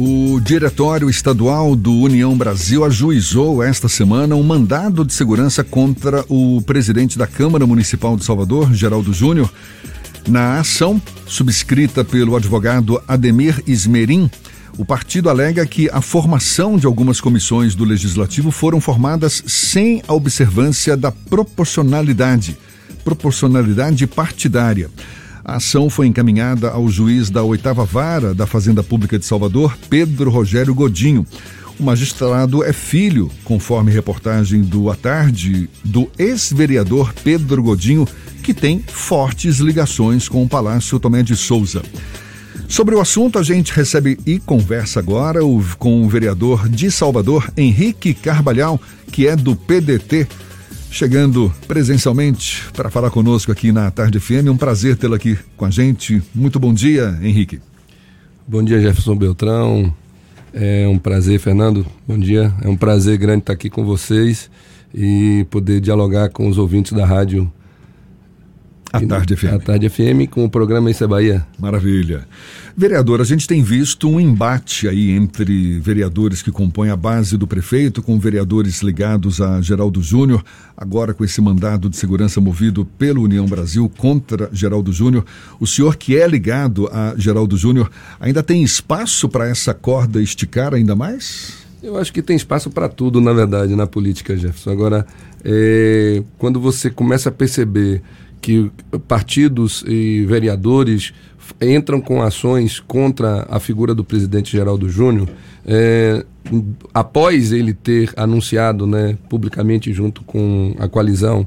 O Diretório Estadual do União Brasil ajuizou esta semana um mandado de segurança contra o presidente da Câmara Municipal de Salvador, Geraldo Júnior. Na ação, subscrita pelo advogado Ademir Ismerim, o partido alega que a formação de algumas comissões do Legislativo foram formadas sem a observância da proporcionalidade, proporcionalidade partidária. A ação foi encaminhada ao juiz da oitava vara da Fazenda Pública de Salvador, Pedro Rogério Godinho. O magistrado é filho, conforme reportagem do À Tarde, do ex-vereador Pedro Godinho, que tem fortes ligações com o Palácio Tomé de Souza. Sobre o assunto, a gente recebe e conversa agora com o vereador de Salvador, Henrique Carvalhal, que é do PDT chegando presencialmente para falar conosco aqui na Tarde FM. Um prazer tê-lo aqui com a gente. Muito bom dia, Henrique. Bom dia, Jefferson Beltrão. É um prazer, Fernando. Bom dia. É um prazer grande estar aqui com vocês e poder dialogar com os ouvintes da rádio a Tarde FM. A Tarde FM com o programa Isso é Bahia. Maravilha. Vereador, a gente tem visto um embate aí entre vereadores que compõem a base do prefeito com vereadores ligados a Geraldo Júnior, agora com esse mandado de segurança movido pela União Brasil contra Geraldo Júnior. O senhor que é ligado a Geraldo Júnior, ainda tem espaço para essa corda esticar ainda mais? Eu acho que tem espaço para tudo, na verdade, na política, Jefferson. Agora, é, quando você começa a perceber que partidos e vereadores entram com ações contra a figura do presidente Geraldo Júnior, é, após ele ter anunciado né, publicamente junto com a coalizão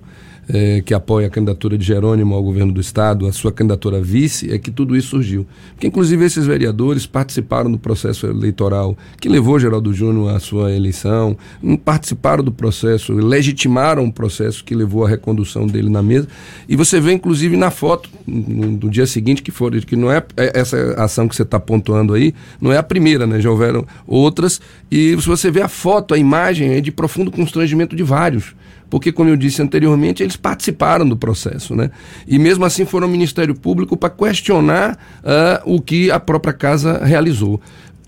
é, que apoia a candidatura de Jerônimo ao governo do estado, a sua candidatura a vice, é que tudo isso surgiu. Porque, inclusive, esses vereadores participaram do processo eleitoral que levou Geraldo Júnior à sua eleição, participaram do processo, legitimaram o processo que levou à recondução dele na mesa. E você vê, inclusive, na foto no dia seguinte que for, que não é, é essa ação que você está pontuando aí, não é a primeira, né? Já houveram outras. E se você vê a foto, a imagem é de profundo constrangimento de vários porque, como eu disse anteriormente, eles participaram do processo, né? E mesmo assim foram ao Ministério Público para questionar uh, o que a própria casa realizou.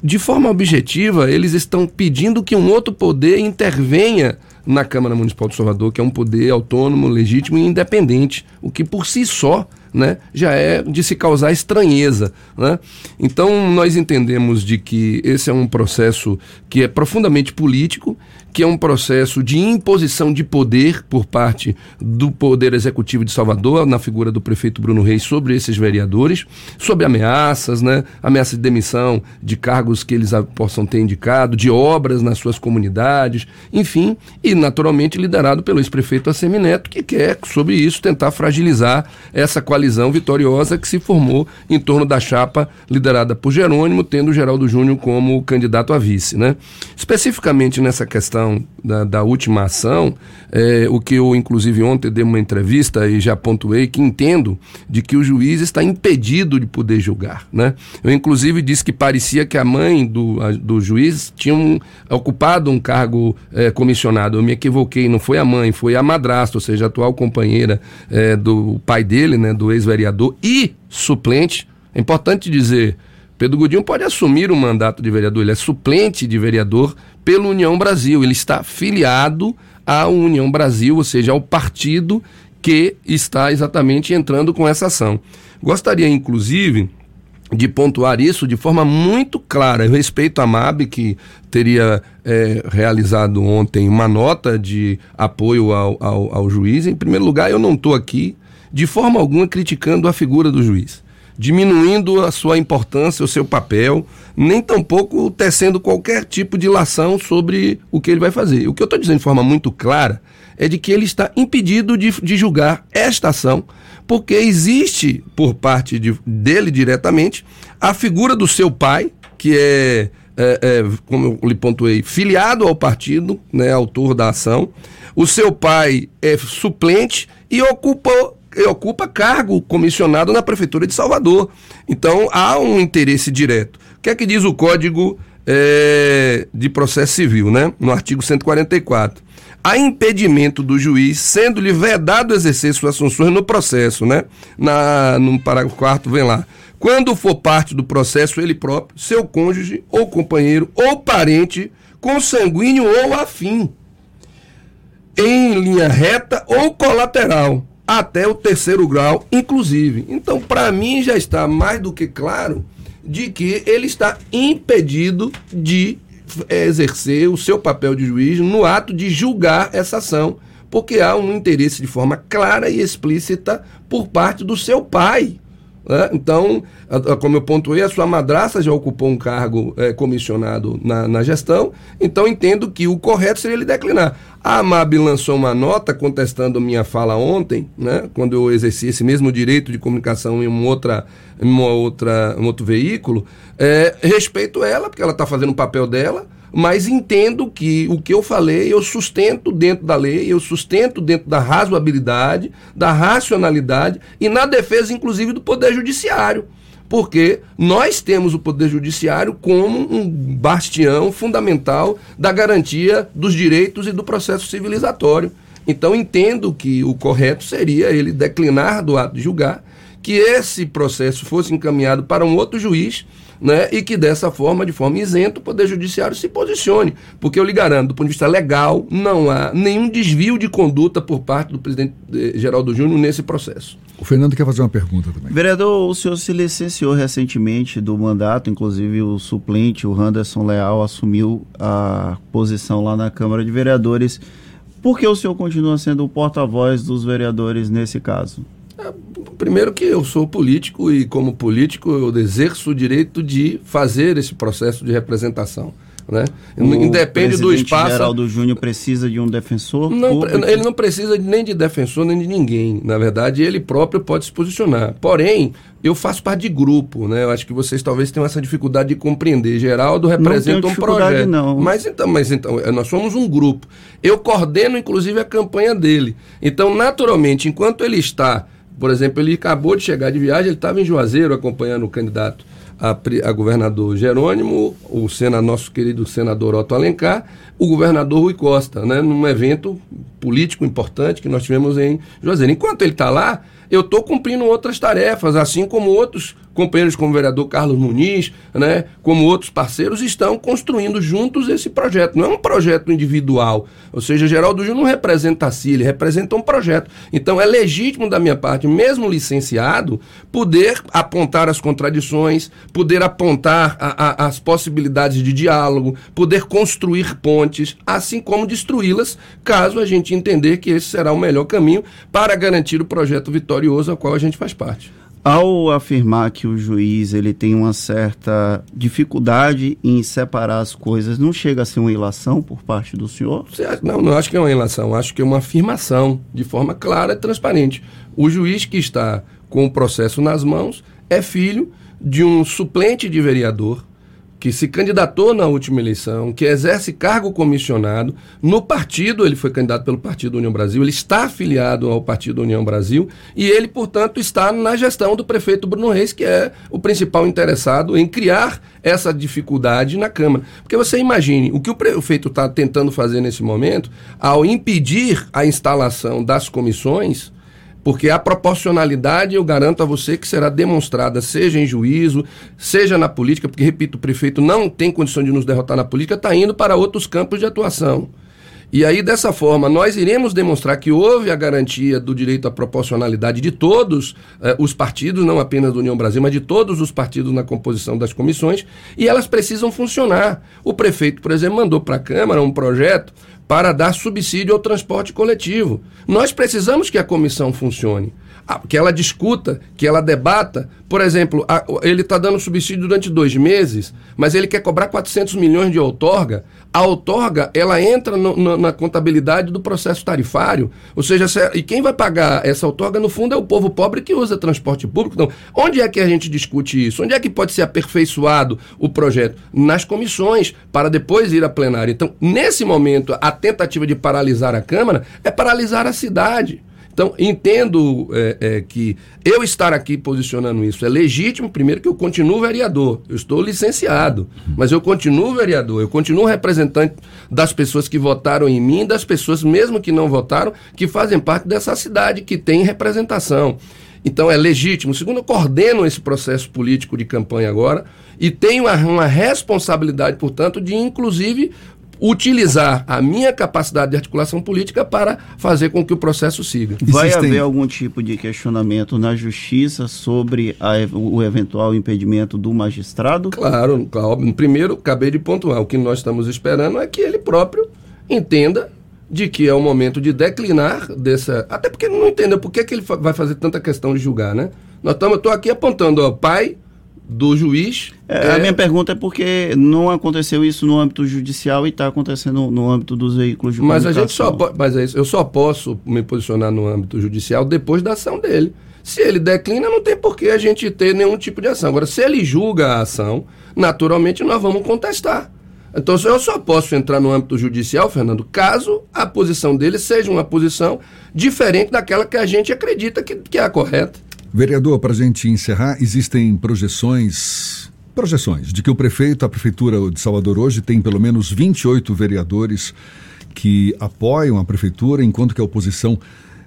De forma objetiva, eles estão pedindo que um outro poder intervenha na Câmara Municipal de Salvador, que é um poder autônomo, legítimo e independente, o que por si só né, já é de se causar estranheza. Né? Então, nós entendemos de que esse é um processo que é profundamente político, que é um processo de imposição de poder por parte do Poder Executivo de Salvador, na figura do prefeito Bruno Reis, sobre esses vereadores, sobre ameaças, né, ameaça de demissão de cargos que eles possam ter indicado, de obras nas suas comunidades, enfim, e naturalmente liderado pelo ex-prefeito Assemineto, que quer, sobre isso, tentar fragilizar essa qualidade coalizão vitoriosa que se formou em torno da chapa liderada por Jerônimo, tendo Geraldo Júnior como candidato a vice. Né? Especificamente nessa questão da, da última ação, é, o que eu, inclusive, ontem dei uma entrevista e já pontuei que entendo de que o juiz está impedido de poder julgar. Né? Eu, inclusive, disse que parecia que a mãe do, a, do juiz tinha um, ocupado um cargo é, comissionado. Eu me equivoquei, não foi a mãe, foi a madrasta, ou seja, a atual companheira é, do pai dele, né, do ex-vereador e suplente. É importante dizer, Pedro Godinho pode assumir o mandato de vereador, ele é suplente de vereador pela União Brasil, ele está filiado à União Brasil, ou seja, ao partido que está exatamente entrando com essa ação. Gostaria, inclusive, de pontuar isso de forma muito clara. Eu respeito a MAB, que teria é, realizado ontem uma nota de apoio ao, ao, ao juiz. Em primeiro lugar, eu não estou aqui de forma alguma criticando a figura do juiz, diminuindo a sua importância, o seu papel, nem tampouco tecendo qualquer tipo de lação sobre o que ele vai fazer. O que eu estou dizendo de forma muito clara é de que ele está impedido de, de julgar esta ação, porque existe por parte de, dele diretamente a figura do seu pai, que é, é, é, como eu lhe pontuei, filiado ao partido, né, autor da ação. O seu pai é suplente e ocupou ocupa cargo comissionado na Prefeitura de Salvador. Então há um interesse direto. O que é que diz o Código é, de Processo Civil, né? No artigo 144. Há impedimento do juiz, sendo-lhe vedado exercer suas funções no processo, né? Na, no parágrafo 4 vem lá quando for parte do processo ele próprio, seu cônjuge ou companheiro ou parente consanguíneo ou afim, em linha reta ou colateral, até o terceiro grau, inclusive. Então, para mim, já está mais do que claro de que ele está impedido de exercer o seu papel de juiz no ato de julgar essa ação, porque há um interesse de forma clara e explícita por parte do seu pai. Né? Então, como eu pontuei, a sua madraça já ocupou um cargo é, comissionado na, na, gestão, então entendo que o correto seria ele declinar. A AMAB lançou uma nota contestando minha fala ontem, né, quando eu exerci esse mesmo direito de comunicação em, uma outra, em uma outra, um outro veículo. É, respeito ela, porque ela está fazendo o papel dela, mas entendo que o que eu falei eu sustento dentro da lei, eu sustento dentro da razoabilidade, da racionalidade e na defesa, inclusive, do Poder Judiciário. Porque nós temos o Poder Judiciário como um bastião fundamental da garantia dos direitos e do processo civilizatório. Então, entendo que o correto seria ele declinar do ato de julgar, que esse processo fosse encaminhado para um outro juiz né, e que dessa forma, de forma isenta, o Poder Judiciário se posicione. Porque eu lhe garanto, do ponto de vista legal, não há nenhum desvio de conduta por parte do presidente eh, Geraldo Júnior nesse processo. O Fernando quer fazer uma pergunta também. Vereador, o senhor se licenciou recentemente do mandato, inclusive o suplente, o Anderson Leal, assumiu a posição lá na Câmara de Vereadores. Por que o senhor continua sendo o porta-voz dos vereadores nesse caso? Primeiro que eu sou político e como político eu exerço o direito de fazer esse processo de representação. Né? Independe do espaço. O Geraldo Júnior precisa de um defensor? Não, ele não precisa nem de defensor nem de ninguém. Na verdade, ele próprio pode se posicionar. Porém, eu faço parte de grupo, né? Eu acho que vocês talvez tenham essa dificuldade de compreender. Geraldo representa um projeto. Não. Mas então, mas então, nós somos um grupo. Eu coordeno, inclusive, a campanha dele. Então, naturalmente, enquanto ele está por exemplo, ele acabou de chegar de viagem, ele estava em Juazeiro acompanhando o candidato a, a, governador Jerônimo, o sena, nosso querido senador Otto Alencar, o governador Rui Costa, né, num evento político importante que nós tivemos em Juazeiro. Enquanto ele está lá, eu estou cumprindo outras tarefas, assim como outros companheiros como o vereador Carlos Muniz, né, como outros parceiros, estão construindo juntos esse projeto. Não é um projeto individual. Ou seja, Geraldo Júnior não representa a si, ele representa um projeto. Então é legítimo da minha parte, mesmo licenciado, poder apontar as contradições, poder apontar a, a, as possibilidades de diálogo, poder construir pontes, assim como destruí-las, caso a gente entender que esse será o melhor caminho para garantir o projeto vitorioso ao qual a gente faz parte ao afirmar que o juiz ele tem uma certa dificuldade em separar as coisas, não chega a ser uma ilação por parte do senhor? Não, não acho que é uma ilação, acho que é uma afirmação de forma clara e transparente. O juiz que está com o processo nas mãos é filho de um suplente de vereador que se candidatou na última eleição, que exerce cargo comissionado no partido, ele foi candidato pelo Partido União Brasil, ele está afiliado ao Partido União Brasil e ele, portanto, está na gestão do prefeito Bruno Reis, que é o principal interessado em criar essa dificuldade na Câmara. Porque você imagine, o que o prefeito está tentando fazer nesse momento, ao impedir a instalação das comissões, porque a proporcionalidade, eu garanto a você que será demonstrada, seja em juízo, seja na política, porque, repito, o prefeito não tem condição de nos derrotar na política, está indo para outros campos de atuação. E aí, dessa forma, nós iremos demonstrar que houve a garantia do direito à proporcionalidade de todos eh, os partidos, não apenas do União Brasil, mas de todos os partidos na composição das comissões, e elas precisam funcionar. O prefeito, por exemplo, mandou para a Câmara um projeto para dar subsídio ao transporte coletivo. Nós precisamos que a comissão funcione, que ela discuta, que ela debata. Por exemplo, ele está dando subsídio durante dois meses, mas ele quer cobrar 400 milhões de outorga. A outorga, ela entra no, no, na contabilidade do processo tarifário. Ou seja, se, e quem vai pagar essa outorga, no fundo, é o povo pobre que usa transporte público. Então, onde é que a gente discute isso? Onde é que pode ser aperfeiçoado o projeto? Nas comissões, para depois ir a plenário. Então, nesse momento, a tentativa de paralisar a Câmara é paralisar a cidade. Então, entendo é, é, que eu estar aqui posicionando isso é legítimo, primeiro que eu continuo vereador, eu estou licenciado, mas eu continuo vereador, eu continuo representante das pessoas que votaram em mim, das pessoas mesmo que não votaram, que fazem parte dessa cidade, que tem representação. Então é legítimo. Segundo, eu coordeno esse processo político de campanha agora e tenho uma, uma responsabilidade, portanto, de inclusive utilizar a minha capacidade de articulação política para fazer com que o processo siga. Vai Existem... haver algum tipo de questionamento na justiça sobre a, o eventual impedimento do magistrado? Claro, claro. Primeiro, acabei de pontuar. O que nós estamos esperando é que ele próprio entenda de que é o momento de declinar dessa. Até porque não entendeu por que, que ele vai fazer tanta questão de julgar, né? Nós estamos, estou aqui apontando, ó, pai do juiz. É, é... A minha pergunta é porque não aconteceu isso no âmbito judicial e está acontecendo no âmbito dos veículos de mas A gente só mas é isso, eu só posso me posicionar no âmbito judicial depois da ação dele. Se ele declina, não tem por que a gente ter nenhum tipo de ação. Agora, se ele julga a ação, naturalmente nós vamos contestar. Então, eu só posso entrar no âmbito judicial, Fernando, caso a posição dele seja uma posição diferente daquela que a gente acredita que, que é a correta. Vereador, para a gente encerrar, existem projeções projeções de que o prefeito, a prefeitura de Salvador hoje tem pelo menos 28 vereadores que apoiam a prefeitura, enquanto que a oposição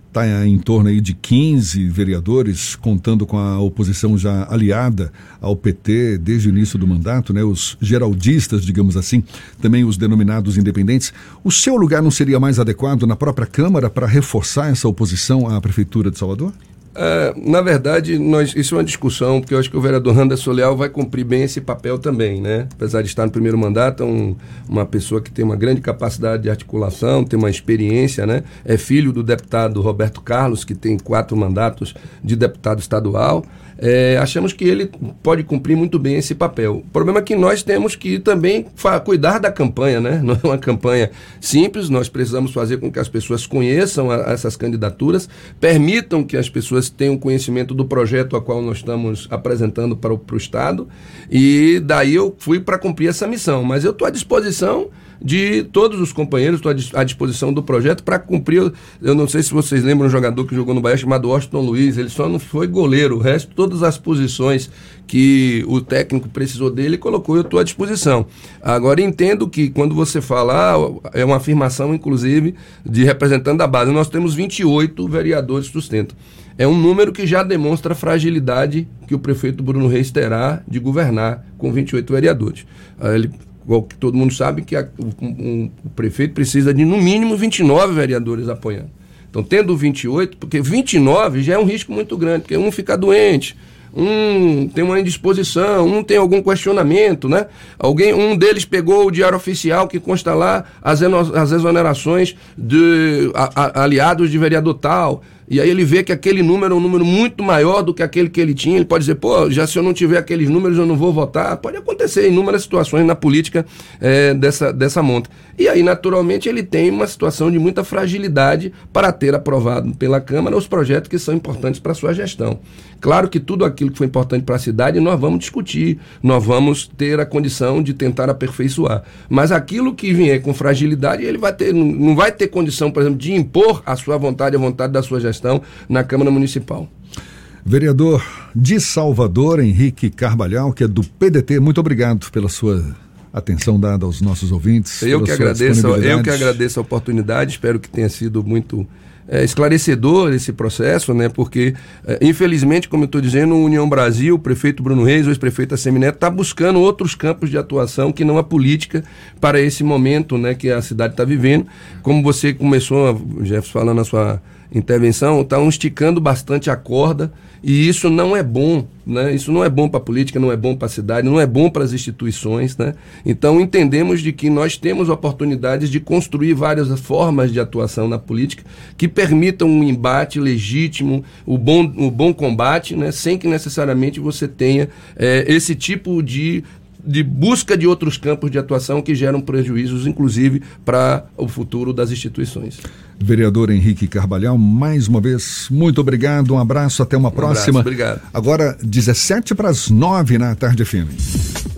está em torno aí de 15 vereadores, contando com a oposição já aliada ao PT desde o início do mandato, né? Os geraldistas, digamos assim, também os denominados independentes. O seu lugar não seria mais adequado na própria Câmara para reforçar essa oposição à prefeitura de Salvador? É, na verdade, nós, isso é uma discussão, porque eu acho que o vereador Anderson Leal vai cumprir bem esse papel também, né? Apesar de estar no primeiro mandato, é um, uma pessoa que tem uma grande capacidade de articulação, tem uma experiência, né? É filho do deputado Roberto Carlos, que tem quatro mandatos de deputado estadual é, achamos que ele pode cumprir muito bem esse papel. O problema é que nós temos que também cuidar da campanha, né? Não é uma campanha simples, nós precisamos fazer com que as pessoas conheçam a, essas candidaturas, permitam que as pessoas tenham conhecimento do projeto a qual nós estamos apresentando para o, para o Estado, e daí eu fui para cumprir essa missão. Mas eu estou à disposição de todos os companheiros, estou à disposição do projeto para cumprir. Eu não sei se vocês lembram um jogador que jogou no Bahia chamado Washington Luiz, ele só não foi goleiro, o resto, todas as posições que o técnico precisou dele, colocou, eu estou à disposição. Agora, entendo que quando você fala, ah, é uma afirmação, inclusive, de representante da base, nós temos 28 vereadores sustentam. É um número que já demonstra a fragilidade que o prefeito Bruno Reis terá de governar com 28 vereadores. Ah, ele igual que todo mundo sabe que a, um, um, o prefeito precisa de no mínimo 29 vereadores apoiando. Então, tendo 28, porque 29 já é um risco muito grande, porque um fica doente, um tem uma indisposição, um tem algum questionamento, né? Alguém, um deles pegou o diário oficial que consta lá as, as exonerações de a, a, aliados de vereador tal. E aí ele vê que aquele número é um número muito maior do que aquele que ele tinha. Ele pode dizer, pô, já se eu não tiver aqueles números, eu não vou votar. Pode acontecer inúmeras situações na política é, dessa, dessa monta. E aí, naturalmente, ele tem uma situação de muita fragilidade para ter aprovado pela Câmara os projetos que são importantes para a sua gestão. Claro que tudo aquilo que foi importante para a cidade nós vamos discutir, nós vamos ter a condição de tentar aperfeiçoar. Mas aquilo que vier com fragilidade, ele vai ter, não vai ter condição, por exemplo, de impor a sua vontade, a vontade da sua gestão na Câmara Municipal. Vereador de Salvador, Henrique Carvalhal, que é do PDT, muito obrigado pela sua atenção dada aos nossos ouvintes. Eu que agradeço, eu que agradeço a oportunidade, espero que tenha sido muito é, esclarecedor esse processo, né? Porque, é, infelizmente, como eu estou dizendo, o União Brasil, o prefeito Bruno Reis, o ex-prefeito Assemineto, está buscando outros campos de atuação que não a política para esse momento né, que a cidade está vivendo. Como você começou, Jefferson, falando na sua intervenção, estão esticando bastante a corda e isso não é bom, né? Isso não é bom para a política, não é bom para a cidade, não é bom para as instituições, né? Então entendemos de que nós temos oportunidades de construir várias formas de atuação na política que permitam um embate legítimo, o bom, o bom combate, né? Sem que necessariamente você tenha é, esse tipo de de busca de outros campos de atuação que geram prejuízos, inclusive, para o futuro das instituições. Vereador Henrique Carvalhal, mais uma vez, muito obrigado, um abraço, até uma um próxima. Abraço, obrigado. Agora, 17 para as 9 na tarde FM.